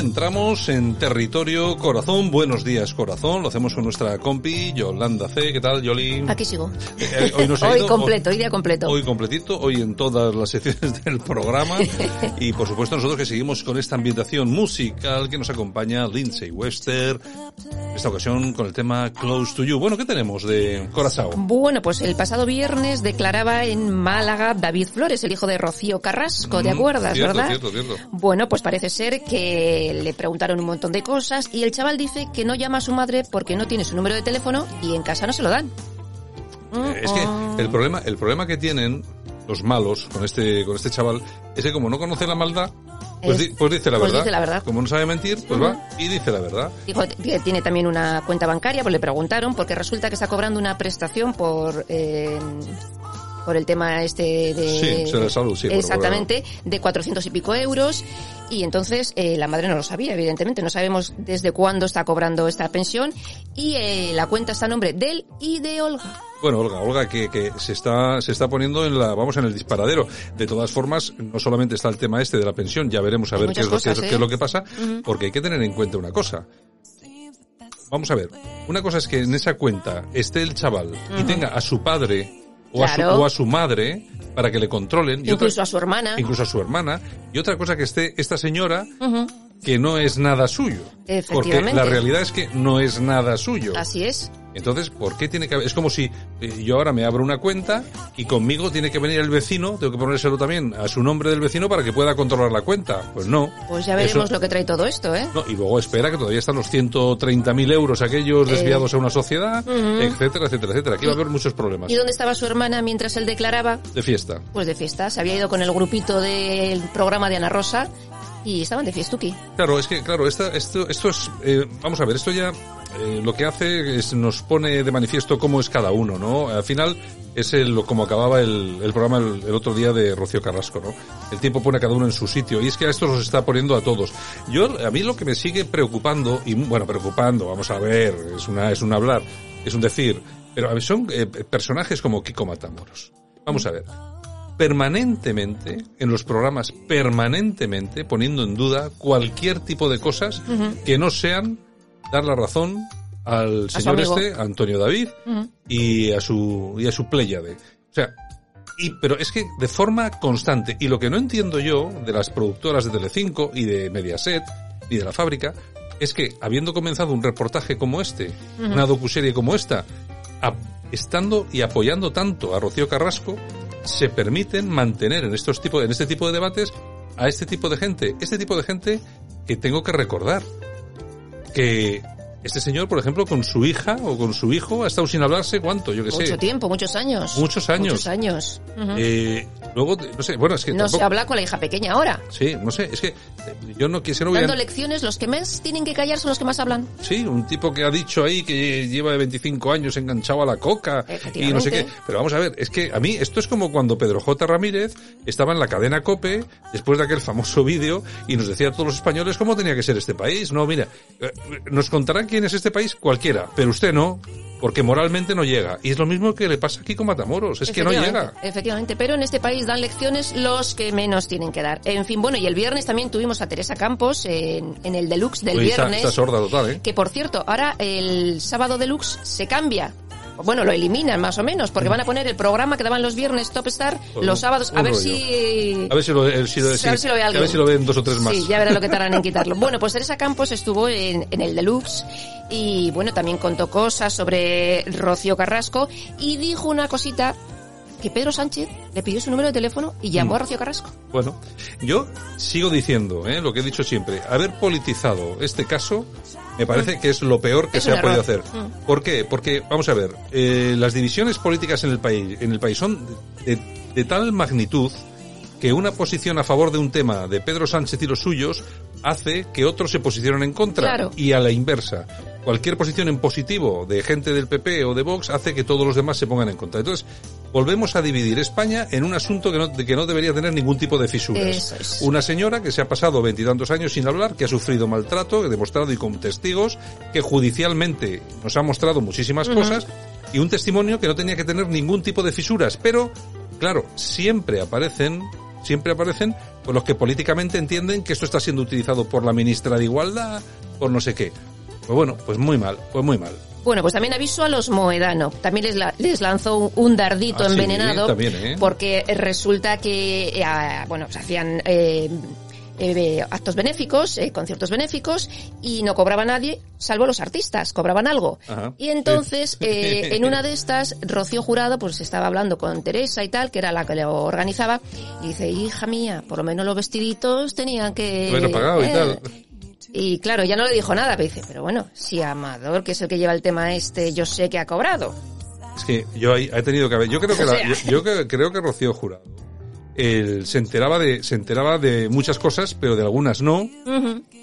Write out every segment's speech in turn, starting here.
entramos en territorio corazón. Buenos días, corazón. Lo hacemos con nuestra compi, Yolanda C. ¿Qué tal, Yoli? Aquí sigo. Eh, hoy nos ha Hoy ido- completo, hoy día completo. Hoy completito, hoy en todas las secciones del programa. y por supuesto nosotros que seguimos con esta ambientación musical que nos acompaña Lindsay Webster. Esta ocasión con el tema Close to You. Bueno, ¿qué tenemos de Corazao? Bueno, pues el pasado viernes declaraba en Málaga David Flores, el hijo de Rocío Carrasco, ¿te Mm, acuerdas, cierto, verdad? cierto, cierto. Bueno, pues parece ser que le preguntaron un montón de cosas y el chaval dice que no llama a su madre porque no tiene su número de teléfono y en casa no se lo dan. Eh, Es que el problema, el problema que tienen los malos con este, con este chaval es que como no conoce la maldad, pues, di- pues dice la pues verdad. dice la verdad. Como no sabe mentir, pues va y dice la verdad. Dijo que tiene también una cuenta bancaria, pues le preguntaron, porque resulta que está cobrando una prestación por eh, por el tema este de... Sí, de salud, sí, bueno, Exactamente, de 400 y pico euros. Y entonces eh, la madre no lo sabía, evidentemente. No sabemos desde cuándo está cobrando esta pensión. Y eh, la cuenta está a nombre de él y de Olga. Bueno, Olga, Olga que, que se está se está poniendo en la vamos en el disparadero. De todas formas, no solamente está el tema este de la pensión, ya veremos a Hay ver qué es, lo, cosas, qué es lo ¿eh? que pasa, porque hay que tener en cuenta una cosa. Vamos a ver, una cosa es que en esa cuenta esté el chaval y tenga a su padre o, a su, Claro. o a su madre para que le controlen. y otra- Incluso a su hermana. incluso a su hermana. Y otra cosa que esté esta señora que no es nada suyo. Porque la realidad es que no es nada suyo. Así es. Entonces, ¿por qué tiene que haber? Es como si eh, yo ahora me abro una cuenta y conmigo tiene que venir el vecino, tengo que ponérselo también a su nombre del vecino para que pueda controlar la cuenta. Pues no. Pues ya veremos Eso- lo que trae todo esto, ¿eh? no, y luego espera que todavía están los 130.000 euros aquellos Eh, desviados a una sociedad, etcétera, etcétera, etcétera. Aquí va a haber muchos problemas. ¿Y dónde estaba su hermana mientras él declaraba? De fiesta. Pues de fiesta. Se había ido con el grupito del programa de Ana Rosa y estaban de fiestuki. Claro, es que, claro, esta, esto, esto es, eh, vamos a ver, esto ya eh, lo que hace es nos pone de manifiesto cómo es cada uno, ¿no? Al final es el, como acababa el, el programa el, el otro día de Rocío Carrasco, ¿no? El tiempo pone a cada uno en su sitio y es que a esto los está poniendo a todos. Yo, a mí lo que me sigue preocupando, y bueno, preocupando, vamos a ver, es una, es un hablar, es un decir, pero son eh, personajes como Kiko Matamoros. Vamos a ver permanentemente, en los programas, permanentemente poniendo en duda cualquier tipo de cosas que no sean dar la razón al señor este, Antonio David, y a su, y a su pléyade. O sea, y, pero es que de forma constante, y lo que no entiendo yo de las productoras de Telecinco y de Mediaset y de la fábrica, es que habiendo comenzado un reportaje como este, una docuserie como esta, a- estando y apoyando tanto a Rocío Carrasco, se permiten mantener en estos tipos, en este tipo de debates a este tipo de gente, este tipo de gente que tengo que recordar que este señor, por ejemplo, con su hija o con su hijo ha estado sin hablarse cuánto, yo que Mucho sé, tiempo, muchos años. Muchos años. Muchos años. Eh, luego, no sé, bueno, es que no tampoco, se habla con la hija pequeña ahora. sí, no sé, es que yo no quisiera, Dando lecciones, los que más tienen que callar son los que más hablan. Sí, un tipo que ha dicho ahí que lleva 25 años enganchado a la coca y no sé qué. Pero vamos a ver, es que a mí esto es como cuando Pedro J. Ramírez estaba en la cadena COPE después de aquel famoso vídeo y nos decía a todos los españoles cómo tenía que ser este país. No, mira, eh, nos contarán quién es este país cualquiera, pero usted no, porque moralmente no llega. Y es lo mismo que le pasa aquí con Matamoros, es que no llega. Efectivamente, pero en este país dan lecciones los que menos tienen que dar. En fin, bueno, y el viernes también tuvimos a Teresa Campos en, en el deluxe del Uy, está, viernes. está sorda total, ¿eh? Que por cierto, ahora el sábado deluxe se cambia. Bueno, lo eliminan más o menos, porque van a poner el programa que daban los viernes Top Star los sábados. A ver rollo. si. A ver si lo, eh, si lo- A ver si lo ve a alguien. ver si lo ven dos o tres más. Sí, ya verá lo que tardan en quitarlo. Bueno, pues Teresa Campos estuvo en, en el Deluxe y bueno, también contó cosas sobre Rocío Carrasco y dijo una cosita que Pedro Sánchez le pidió su número de teléfono y llamó a Rocío Carrasco. Bueno, yo sigo diciendo ¿eh? lo que he dicho siempre. Haber politizado este caso me parece que es lo peor que Es se ha podido hacer. Mm. ¿Por qué? Porque, vamos a ver, eh, las divisiones políticas en el país, en el país son de, de tal magnitud que una posición a favor de un tema de Pedro Sánchez y los suyos hace que otros se posicionen en contra Claro. y a la inversa. Cualquier posición en positivo de gente del PP o de Vox hace que todos los demás se pongan en contra. Entonces, volvemos a dividir España en un asunto que no, que no debería tener ningún tipo de fisuras. Es. Una señora que se ha pasado veintitantos años sin hablar, que ha sufrido maltrato, demostrado y con testigos, que judicialmente nos ha mostrado muchísimas cosas, y un testimonio que no tenía que tener ningún tipo de fisuras. Pero, claro, siempre aparecen, siempre aparecen por los que políticamente entienden que esto está siendo utilizado por la ministra de Igualdad, por no sé qué. Pues bueno, pues muy mal, pues muy mal. Bueno, pues también aviso a los Moedano. También les, la- les lanzó un, un dardito Ah, sí, envenenado. también, ¿eh? Porque resulta que, eh, bueno, se hacían eh, eh, actos benéficos, eh, conciertos benéficos, y no cobraba nadie, salvo los artistas, cobraban algo. Ajá, y entonces, eh, en una de estas, Rocío Jurado, pues estaba hablando con Teresa y tal, que era la que lo organizaba, y dice, hija mía, por lo menos los vestiditos tenían que... Haberlo pagado y eh, tal. Y claro, ya no le dijo nada, pero dice, pero bueno, si Amador, que es el que lleva el tema este, yo sé que ha cobrado. Es que yo he tenido que haber, yo creo que la- yo, yo creo que Rocío Jurado él se enteraba de se enteraba de muchas cosas, pero de algunas no,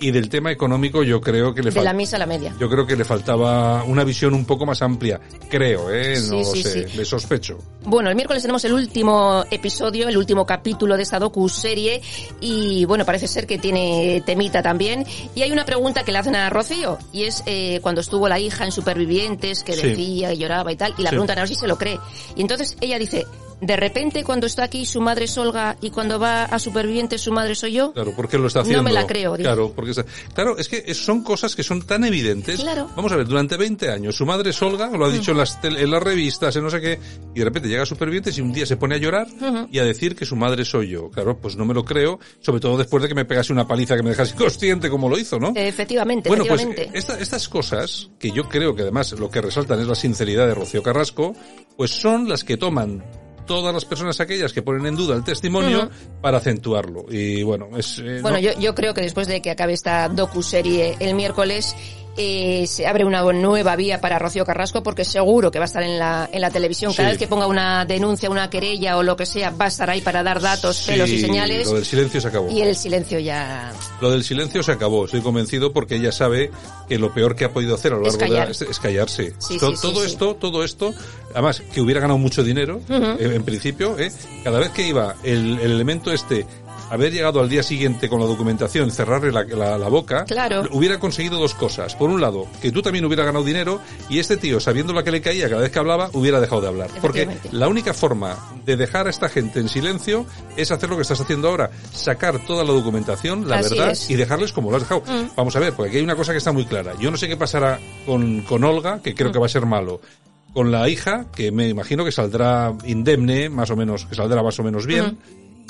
y del tema económico yo creo que le De la misa a la media. yo creo que le faltaba una visión un poco más amplia, creo, eh, no Sí, sí, lo sé, sí. me sospecho. Bueno, el miércoles tenemos el último episodio, el último capítulo de esta docu-serie y bueno, parece ser que tiene temita también. Y hay una pregunta que le hacen a Rocío y es eh, cuando estuvo la hija en Supervivientes que decía y lloraba y tal y la Sí. preguntan a ver si se lo cree. Y entonces ella dice, de repente cuando está aquí su madre es Olga y cuando va a Supervivientes su madre soy yo. Claro, porque lo está No haciendo. me la creo, dice. Claro, porque está- claro, es que son cosas que son tan evidentes. Claro. Vamos a ver, durante 20 años su madre es Olga, lo ha dicho en las tel- en las revistas, en no sé qué, y de repente llega a Supervivientes y un día se pone a llorar y a decir que su madre soy yo. Claro, pues no me lo creo, sobre todo después de que me pegase una paliza que me dejase inconsciente como lo hizo, ¿no? Efectivamente, Bueno, pues esta- estas cosas, que yo creo que además lo que resaltan es la sinceridad de Rocío Carrasco, pues son las que toman todas las personas aquellas que ponen en duda el testimonio para acentuarlo. Y bueno, es... eh, Bueno, no- yo, yo creo que después de que acabe esta docu-serie el miércoles, eh, se abre una nueva vía para Rocío Carrasco porque seguro que va a estar en la, en la televisión. Cada Sí. vez que ponga una denuncia, una querella o lo que sea, va a estar ahí para dar datos, Sí, pelos y señales. Lo del silencio se acabó. Y el silencio ya... Lo del silencio se acabó, estoy convencido porque ella sabe que lo peor que ha podido hacer a lo Es largo de la- es, es callarse. Sí, To- sí, sí, todo esto, todo esto, además que hubiera ganado mucho dinero, eh, en principio, eh, cada vez que iba el, el elemento este haber llegado al día siguiente con la documentación, cerrarle la, la- la boca, Claro. hubiera conseguido dos cosas. Por un lado, que tú también hubieras ganado dinero y este tío, sabiendo la que le caía cada vez que hablaba, hubiera dejado de hablar. Porque la única forma de dejar a esta gente en silencio es hacer lo que estás haciendo ahora, sacar toda la documentación, la Así verdad, es. y dejarles como lo has dejado. Mm. Vamos a ver, porque aquí hay una cosa que está muy clara. Yo no sé qué pasará con, con Olga, que Mm. creo que va a ser malo. Con la hija, que me imagino que saldrá indemne, más o menos, que saldrá más o menos bien.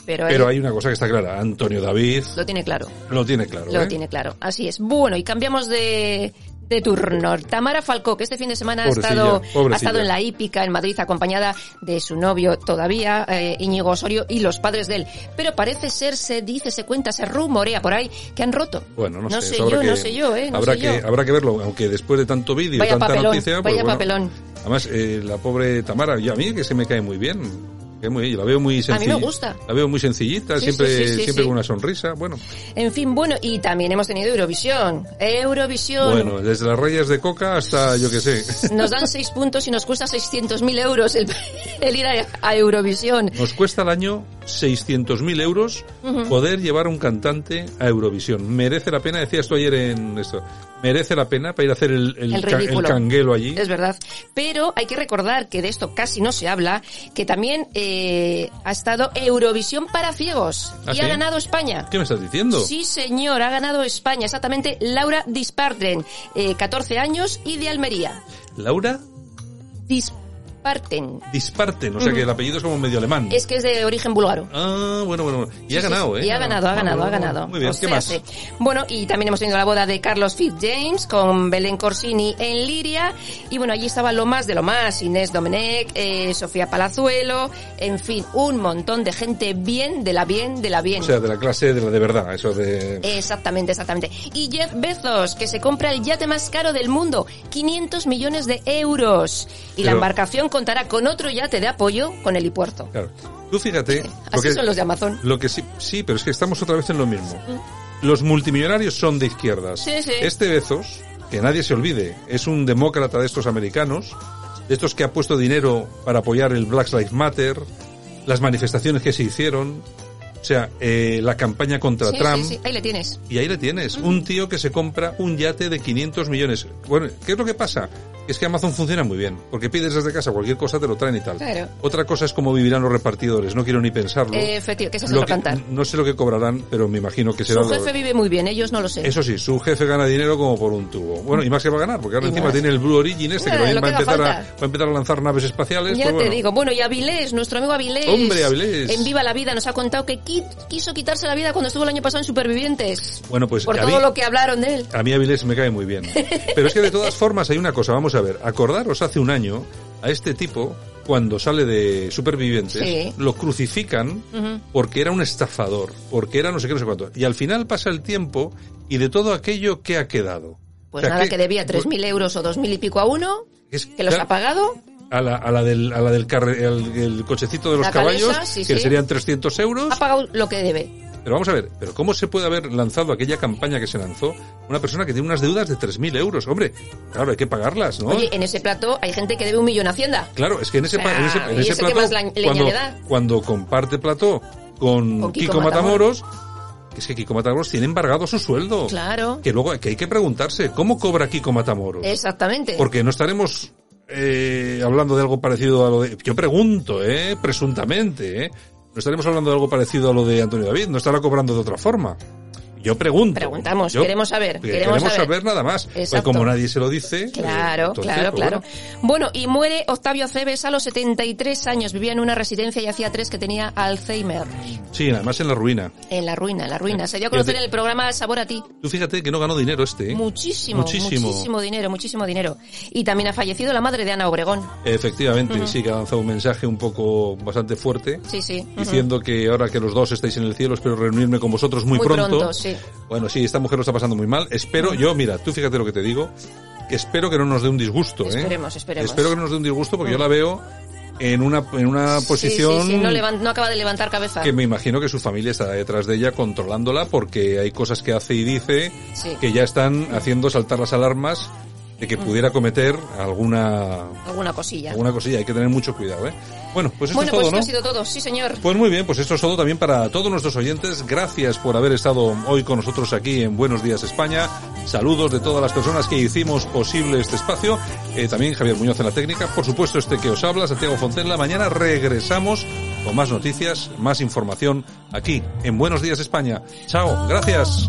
Pero, Pero hay una cosa que está clara. Antonio David lo tiene claro. lo tiene claro. Lo ¿eh? tiene claro. Así es. Bueno, y cambiamos de, de turno. Tamara Falcó, que este fin de semana ha Pobrecilla, estado, ha estado en la hípica en Madrid acompañada de su novio todavía, eh, Íñigo Osorio, y los padres de él. Pero parece ser, se dice, se cuenta, se rumorea por ahí que han roto. Bueno, no, No sé. sé yo, que- no sé yo, ¿eh? No habrá sé que, yo. habrá que verlo, aunque después de tanto vídeo tanta papelón, noticia, pues vaya bueno. papelón. Además, eh, la pobre Tamara, y a mí que se me cae muy bien. Muy, la veo muy A mí sencilla. me gusta. La veo muy sencillita, Sí, siempre, sí, sí, sí, siempre con una sonrisa. Bueno, En fin, bueno, y también hemos tenido Eurovisión. Eurovisión. bueno, desde las rayas de coca hasta yo que sé. Nos dan seis puntos y nos cuesta 600.000 euros el, el ir a, a Eurovisión. Nos cuesta al año 600.000 euros poder llevar a un cantante a Eurovisión. Merece la pena, decía esto ayer en esto, merece la pena para ir a hacer el, el, El ca- el ridículo. canguelo allí. Es verdad. Pero hay que recordar que de esto casi no se habla, que también eh, ha estado Eurovisión para ciegos. ¿Ah, y sí? ha ganado España. ¿Qué me estás diciendo? Sí, señor, ha ganado España. Exactamente, Laura Disparden, eh, 14 años y de Almería. Laura. Disparten. Disparten, o sea que el apellido es como medio alemán. Es que es de origen búlgaro. Ah, bueno, bueno, bueno. Y ha Sí, ganado, sí, ¿eh? Y ha ganado, ha ganado, ha ganado. Muy bien, O ¿qué más? sí. Bueno, y también hemos tenido la boda de Carlos Fitzjames con Belén Corsini en Liria. Y bueno, allí estaba lo más de lo más. Inés Domenech, eh, Sofía Palazuelo, en fin, un montón de gente bien, de la bien, de la bien. O sea, de la clase de la de verdad, eso de... Exactamente, exactamente. Y Jeff Bezos, que se compra el yate más caro del mundo, 500 millones de euros. Y la embarcación contará con otro yate de apoyo con helipuerto. Claro. Tú fíjate... Así que- son los de Amazon. Lo que sí, sí, pero es que estamos otra vez en lo mismo. Los multimillonarios son de izquierdas. Sí, sí. Este Bezos, que nadie se olvide, es un demócrata de estos americanos, de estos que ha puesto dinero para apoyar el Black Lives Matter, las manifestaciones que se hicieron, o sea, eh, la campaña contra Sí, Trump. sí, sí, ahí le tienes. Y ahí le tienes, un tío que se compra un yate de 500 millones. Bueno, ¿qué es lo que pasa? Es que Amazon funciona muy bien, porque pides desde casa cualquier cosa, te lo traen y tal. Claro. Otra cosa es cómo vivirán los repartidores, no quiero ni pensarlo. Eh, efectivo, que ese es Lo que- cantar. no sé lo que cobrarán, pero me imagino que será Su lo- jefe vive muy bien, ellos no lo sé. Eso sí, su jefe gana dinero como por un tubo. Bueno, y más que va a ganar, porque ahora Y encima más. tiene el Blue Origin este, que Eh, va, lo va a que empezar a, va a empezar a lanzar naves espaciales. Ya pues te bueno. digo. Bueno, y Avilés, nuestro amigo Avilés. Hombre, Avilés. En Viva la Vida nos ha contado que qui- quiso quitarse la vida cuando estuvo el año pasado en Supervivientes. Bueno, pues Por todo mí- lo que hablaron de él. A mí Avilés me cae muy bien. Pero es que de todas formas hay una cosa, vamos a ver. Acordaros hace un año a este tipo, cuando sale de Supervivientes, Sí. lo crucifican porque era un estafador, porque era no sé qué, no sé cuánto. Y al final pasa el tiempo y de todo aquello que ha quedado. Pues O sea, nada, ¿qué- que debía 3.000 euros o 2.000 y pico a uno, es- que los claro, ha pagado. a la, a la del, a la del carre- el cochecito de los La caballos, calesa, sí, que sí. serían 300 euros. Ha pagado lo que debe. Pero vamos a ver, pero ¿cómo se puede haber lanzado aquella campaña que se lanzó una persona que tiene unas deudas de 3.000 euros? Hombre, claro, hay que pagarlas, ¿no? Oye, en ese plato hay gente que debe un millón a Hacienda. Claro, es que en ese, pa- en ese, en ¿y ese ese qué plató, más la- leña cuando, le da? cuando comparte plató con, Con Kiko, Kiko Matamoros, es que Kiko Matamoros tiene embargado su sueldo. Claro. Que luego que hay que preguntarse, ¿cómo cobra Kiko Matamoros? Exactamente. Porque no estaremos eh, hablando de algo parecido a lo de... Yo pregunto, ¿eh? Presuntamente, ¿eh? No estaremos hablando de algo parecido a lo de Antonio David, no estará cobrando de otra forma. Yo pregunto. Preguntamos, Yo- queremos saber, que queremos saber. saber. nada más. Pues como nadie se lo dice. Claro, eh, entonces, claro, pues claro. bueno. Bueno, y muere Octavio Cebes a los 73 años. Vivía en una residencia y hacía tres que tenía Alzheimer. Sí, además en la ruina. En la ruina, en la ruina. Se dio a conocer en el programa Sabor a ti. Tú fíjate que no ganó dinero este. ¿eh? Muchísimo, Muchísimo. muchísimo. dinero, muchísimo dinero. Y también ha fallecido la madre de Ana Obregón. Efectivamente, sí que ha lanzado un mensaje un poco bastante fuerte. Sí, sí. Diciendo que ahora que los dos estáis en el cielo, espero reunirme con vosotros muy, Muy pronto, sí. Bueno, sí, esta mujer lo está pasando muy mal. Espero, yo, mira, tú fíjate lo que te digo, espero que no nos dé un disgusto, ¿eh? Esperemos, esperemos. Espero que no nos dé un disgusto porque yo la veo en una, en una posición Sí, sí, sí, no, no acaba de levantar cabeza. que me imagino que su familia está detrás de ella controlándola porque hay cosas que hace y dice que ya están haciendo saltar las alarmas de que pudiera cometer alguna Alguna cosilla. alguna cosilla. Hay que tener mucho cuidado, ¿eh? Bueno, pues esto bueno, es todo, pues ¿no? esto ha sido todo. Sí, señor. Pues muy bien, pues esto es todo también para todos nuestros oyentes. Gracias por haber estado hoy con nosotros aquí en Buenos Días España. Saludos de todas las personas que hicimos posible este espacio. Eh, también Javier Muñoz en la técnica. Por supuesto, este que os habla, Santiago Fontenla. Mañana regresamos con más noticias, más información aquí en Buenos Días España. Chao, gracias.